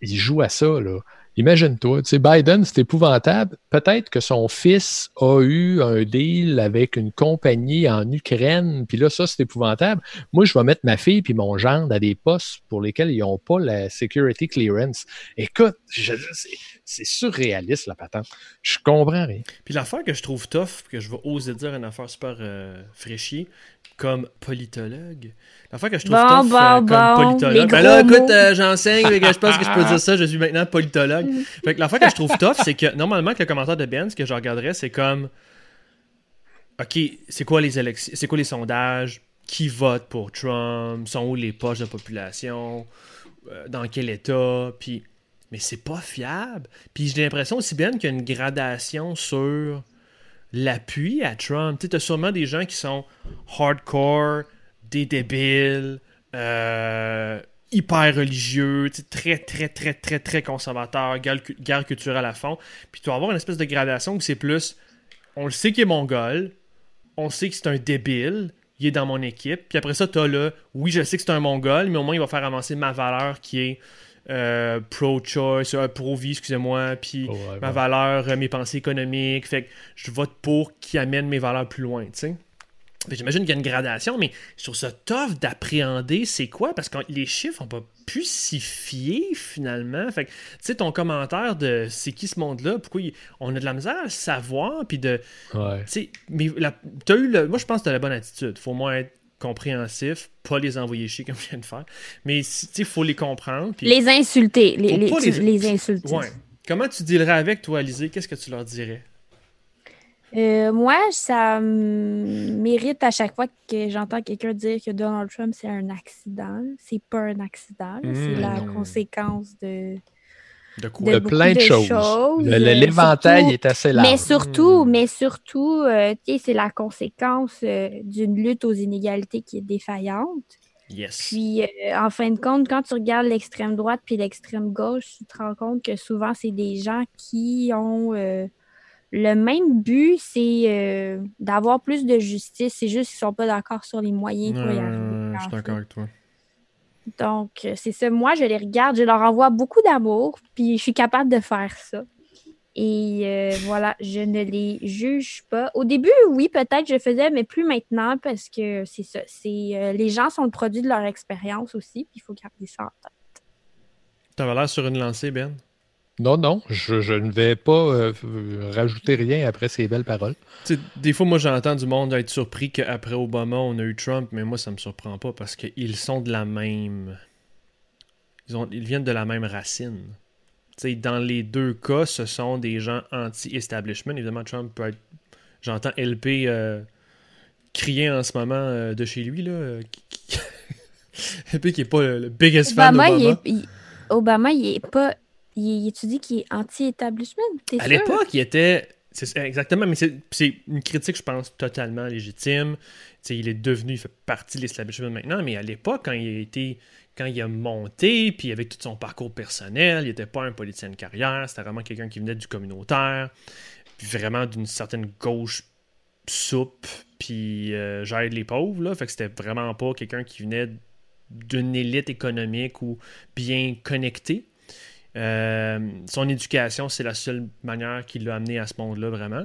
il, joue à ça, là. Imagine-toi, tu sais, Biden, c'est épouvantable. Peut-être que son fils a eu un deal avec une compagnie en Ukraine, puis là, ça, c'est épouvantable. Moi, je vais mettre ma fille puis mon gendre à des postes pour lesquels ils n'ont pas la security clearance. Écoute, c'est surréaliste, la patente. Je comprends rien. Puis l'affaire que je trouve tough, que je vais oser dire une affaire super euh, fraîchier, comme politologue. L'affaire que je trouve tough euh, comme politologue. Ben là, écoute, euh, j'enseigne, mais je pense que je peux dire <laughs> ça, je suis maintenant politologue. fait que l'affaire que je trouve tough, c'est que normalement, que le commentaire de Ben, ce que je regarderais, c'est comme OK, c'est quoi les élections, c'est quoi les sondages, qui vote pour Trump, sont où les poches de population, euh, dans quel état, puis mais c'est pas fiable. Puis j'ai l'impression aussi bien qu'il y a une gradation sur l'appui à Trump. Tu as sûrement des gens qui sont hardcore, des débiles, euh, hyper religieux, très, très, très, très, très conservateurs, guerre, culturelle à fond. Puis tu vas avoir une espèce de gradation où c'est plus on le sait qu'il est mongol, on sait que c'est un débile, il est dans mon équipe. Puis après ça, tu as le oui, je sais que c'est un mongol, mais au moins il va faire avancer ma valeur qui est euh, pro-choice, euh, pro-vie, excusez-moi, puis oh, ma valeur, euh, mes pensées économiques. Fait que je vote pour qui amène mes valeurs plus loin, tu sais. J'imagine qu'il y a une gradation, mais trouve ça tough d'appréhender c'est quoi, parce que les chiffres n'ont pas pu s'y fier finalement. Fait que, tu sais, ton commentaire de c'est qui ce monde-là, pourquoi il- on a de la misère à le savoir, puis de. Ouais. Tu sais, mais la- t'as eu le. Moi, je pense que t'as la bonne attitude. Faut au moins être compréhensif, pas les envoyer chier comme je viens de faire. Mais, sais, faut les comprendre. Puis, Les insulter. Les, les, tu- les- les insulter. Ouais. Comment tu dealerais avec, toi, Alizé Qu'est-ce que tu leur dirais? Euh, moi, ça me mérite à chaque fois que j'entends quelqu'un dire que Donald Trump, c'est un accident. C'est pas un accident, c'est Mmh. la conséquence de. De quoi? De De beaucoup plein de choses. euh, le- L'éventail est assez large. Mais surtout, Hmm. mais surtout, euh, tu sais, c'est la conséquence euh, d'une lutte aux inégalités qui est défaillante. Yes. Puis, euh, en fin de compte, quand tu regardes l'extrême droite puis l'extrême gauche, tu te rends compte que souvent, c'est des gens qui ont euh, le même but, c'est euh, d'avoir plus de justice. C'est juste qu'ils sont pas d'accord sur les moyens pour y Ouais, arriver. je suis d'accord avec toi. Donc, euh, c'est ça. Moi, je les regarde, je leur envoie beaucoup d'amour, puis je suis capable de faire ça. Et euh, voilà, je ne les juge pas. Au début, oui, peut-être je faisais, mais plus maintenant parce que c'est ça. C'est euh, les gens sont le produit de leur expérience aussi, puis il faut garder ça en tête. L'air sur une lancée, Ben. Non, non, je, je ne vais pas euh, rajouter rien après ces belles paroles. Tu sais, des fois, moi, j'entends du monde être surpris qu'après Obama, on a eu Trump, mais moi, ça me surprend pas parce qu'ils sont de la même. Ils, ont... ils viennent de la même racine. Tu sais, dans les deux cas, ce sont des gens anti-establishment. Évidemment, Trump peut être. J'entends LP euh, crier en ce moment euh, de chez lui, là. euh, LP <laughs> qui est pas le, biggest fan Obama, d'Obama. il est, il- Obama, il est pas. Il, tu dis qu'il est anti-établissement, À l'époque, il était. Exactement, mais c'est une critique, je pense, totalement légitime. Il est devenu, il fait partie de l'establishment maintenant, mais à l'époque, quand il a été. Quand il a monté, puis avec tout son parcours personnel, il n'était pas un politicien de carrière, c'était vraiment quelqu'un qui venait du communautaire, puis vraiment d'une certaine gauche soupe, puis euh, j'aide les pauvres, là. Fait que c'était vraiment pas quelqu'un qui venait d'une élite économique ou bien connectée. Euh, son éducation, c'est la seule manière qui l'a amené à ce monde-là, vraiment.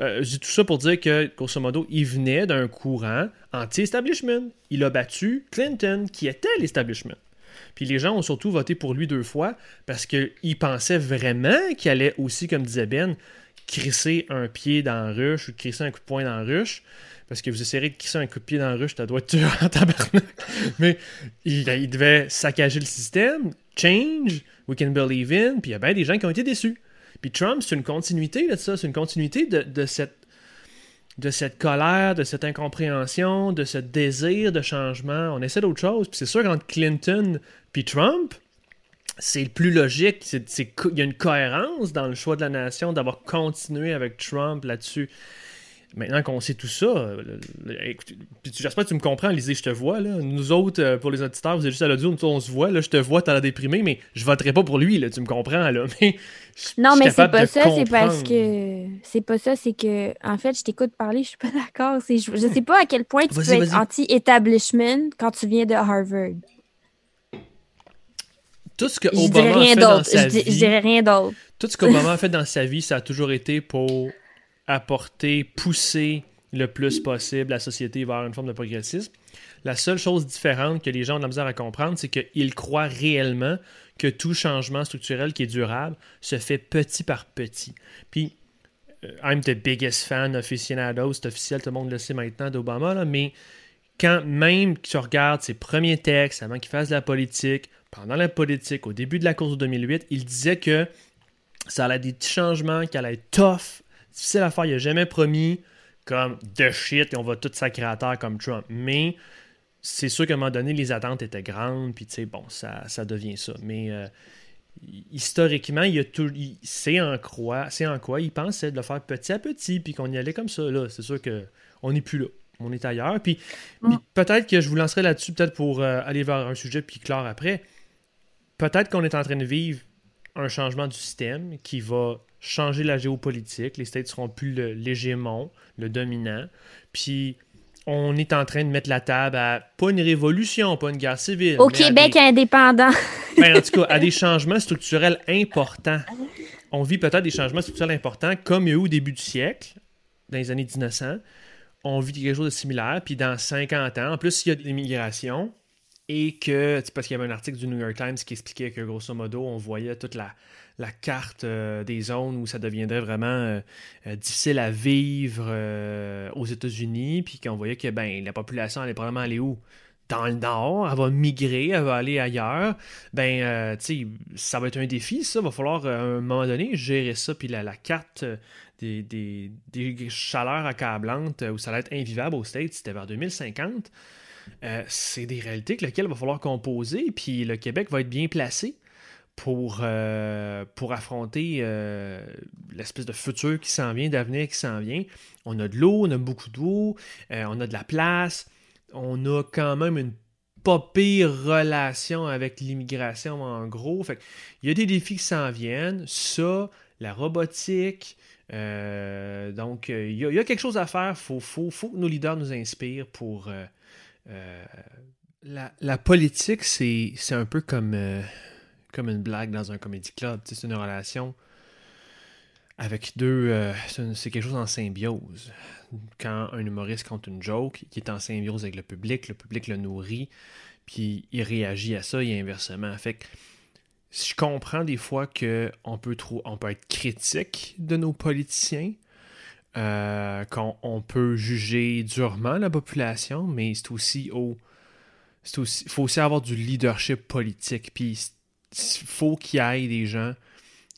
Euh, tout ça pour dire que, grosso modo, il venait d'un courant anti-establishment. Il a battu Clinton, qui était l'establishment. Puis les gens ont surtout voté pour lui deux fois parce qu'ils pensaient vraiment qu'il allait aussi, comme disait Ben, crisser un pied dans la ruche ou crisser un coup de poing dans la ruche. Parce que vous essayerez de crisser un coup de pied dans la ruche, ça doit être dur en tabarnak. Mais il, devait saccager le système, change, we can believe in, puis il y a bien des gens qui ont été déçus. Puis Trump, c'est une continuité de ça, c'est une continuité de, de cette de cette colère, de cette incompréhension, de ce désir de changement. On essaie d'autre chose. Puis c'est sûr qu'entre Clinton puis Trump, c'est le plus logique. C'est, il y a une cohérence dans le choix de la nation d'avoir continué avec Trump là-dessus. Maintenant qu'on sait tout ça, euh, écoute, j'espère que tu me comprends, Lisée, je te vois. Là. Nous autres, euh, pour les auditeurs, vous êtes juste à l'audio, nous on se voit. Là, je te vois, t'as l'air déprimé, mais je voterai pas pour lui, là, tu me comprends. Là. <laughs> Mais Non, mais c'est pas ça, c'est parce que. C'est pas ça, c'est que. En fait, je t'écoute parler, je suis pas d'accord. Je, je sais pas à quel point tu peux être vas-y. anti-établissement quand tu viens de Harvard. Tout ce que Je dirais Obama rien d'autre. Je, dirais rien d'autre. tout ce qu'Obama a fait dans sa vie, ça a toujours été pour apporter, pousser le plus possible la société vers une forme de progressisme. La seule chose différente que les gens ont de la misère à comprendre, c'est qu'ils croient réellement que tout changement structurel qui est durable se fait petit par petit. Puis, euh, I'm the biggest fan aficionado, c'est officiel, tout le monde le sait maintenant d'Obama, mais quand même tu regardes ses premiers textes avant qu'il fasse de la politique, pendant la politique, au début de la course de 2008, il disait que ça allait être des petits changements, qu'il allait être tough, difficile à faire. Il n'a jamais promis comme de shit et on va tout sacrer à terre comme Trump. Mais c'est sûr qu'à un moment donné, les attentes étaient grandes, puis tu sais, bon, ça, ça devient ça. Mais euh, historiquement, il y a tout, c'est en quoi, c'est en quoi il pensait de le faire petit à petit, puis qu'on y allait comme ça. Là, c'est sûr que on n'est plus là. On est ailleurs. Puis, puis peut-être que je vous lancerai là-dessus, peut-être pour euh, aller vers un sujet puis clore après. Peut-être qu'on est en train de vivre un changement du système qui va changer la géopolitique. Les States seront plus le- l'hégémon, le dominant. Puis on est en train de mettre la table à pas une révolution, pas une guerre civile. Au Québec des- indépendant. <laughs> ben, en tout cas, à des <laughs> changements structurels importants. On vit peut-être des changements structurels importants comme il y a eu au début du siècle, dans les années 1900. on vit quelque chose de similaire, puis dans 50 ans, en plus, s'il y a de l'immigration, et que, c'est parce qu'il y avait un article du New York Times qui expliquait que, grosso modo, on voyait toute la, la carte euh, des zones où ça deviendrait vraiment euh, euh, difficile à vivre aux États-Unis, puis qu'on voyait que ben, la population allait probablement aller où? Dans le nord, elle va migrer, elle va aller ailleurs. Ben, tu ça va être un défi, ça. Va falloir, à un moment donné, gérer ça. Puis la, carte des, des, des chaleurs accablantes où ça allait être invivable aux States, c'était vers 2050. Euh, c'est des réalités avec lesquelles il va falloir composer, puis le Québec va être bien placé pour, euh, pour affronter euh, l'espèce de futur qui s'en vient, d'avenir qui s'en vient. On a de l'eau, on a beaucoup d'eau, euh, on a de la place, on a quand même une pas pire relation avec l'immigration en gros. Fait il y a des défis qui s'en viennent. Ça, la robotique. donc, il y, a- quelque chose à faire. Il faut, faut, faut que nos leaders nous inspirent pour. la, la politique, c'est un peu comme, comme une blague dans un comedy club. C'est une relation avec deux. euh, c'est quelque chose en symbiose. Quand un humoriste compte une joke qui est en symbiose avec le public, le public le nourrit, puis il réagit à ça et inversement. Fait que je comprends des fois qu'on peut, on peut être critique de nos politiciens, euh, qu'on on peut juger durement la population, mais c'est aussi au. c'est aussi, faut aussi avoir du leadership politique. Puis faut qu'il y ait des gens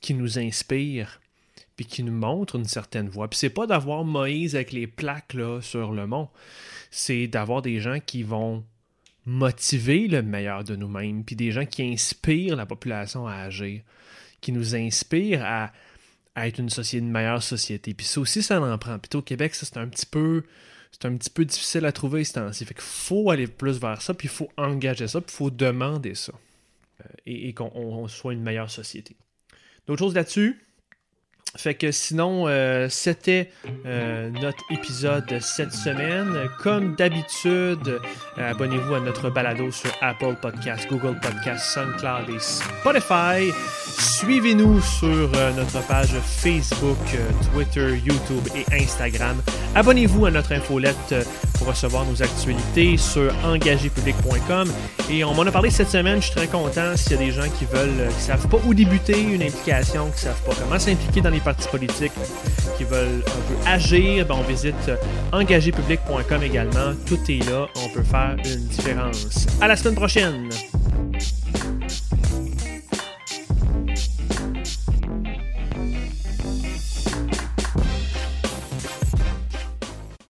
qui nous inspirent puis qui nous montrent une certaine voie. Puis c'est pas d'avoir Moïse avec les plaques là, sur le mont. C'est d'avoir des gens qui vont motiver le meilleur de nous-mêmes, puis des gens qui inspirent la population à agir, qui nous inspirent à, à être une société, une meilleure société. Puis ça aussi, ça en prend. Puis au Québec, ça, c'est un petit peu. C'est un petit peu difficile à trouver ce temps-ci. Fait qu'il faut aller plus vers ça, puis il faut engager ça, puis il faut demander ça. Euh, et, qu'on on soit une meilleure société. D'autres choses là-dessus? Fait que sinon, euh, c'était euh, notre épisode de cette semaine. Comme d'habitude, euh, abonnez-vous à notre balado sur Apple Podcasts, Google Podcasts, SoundCloud et Spotify. Suivez-nous sur notre page Facebook, Twitter, YouTube et Instagram. Abonnez-vous à notre infolette pour recevoir nos actualités sur engagépublic.com. Et on m'en a parlé cette semaine, je suis très content s'il y a des gens qui veulent, qui savent pas où débuter une implication, qui savent pas comment s'impliquer dans les partis politiques, qui veulent un peu agir, ben on visite euh, engagépublic.com également. Tout est là, on peut faire une différence. À la semaine prochaine!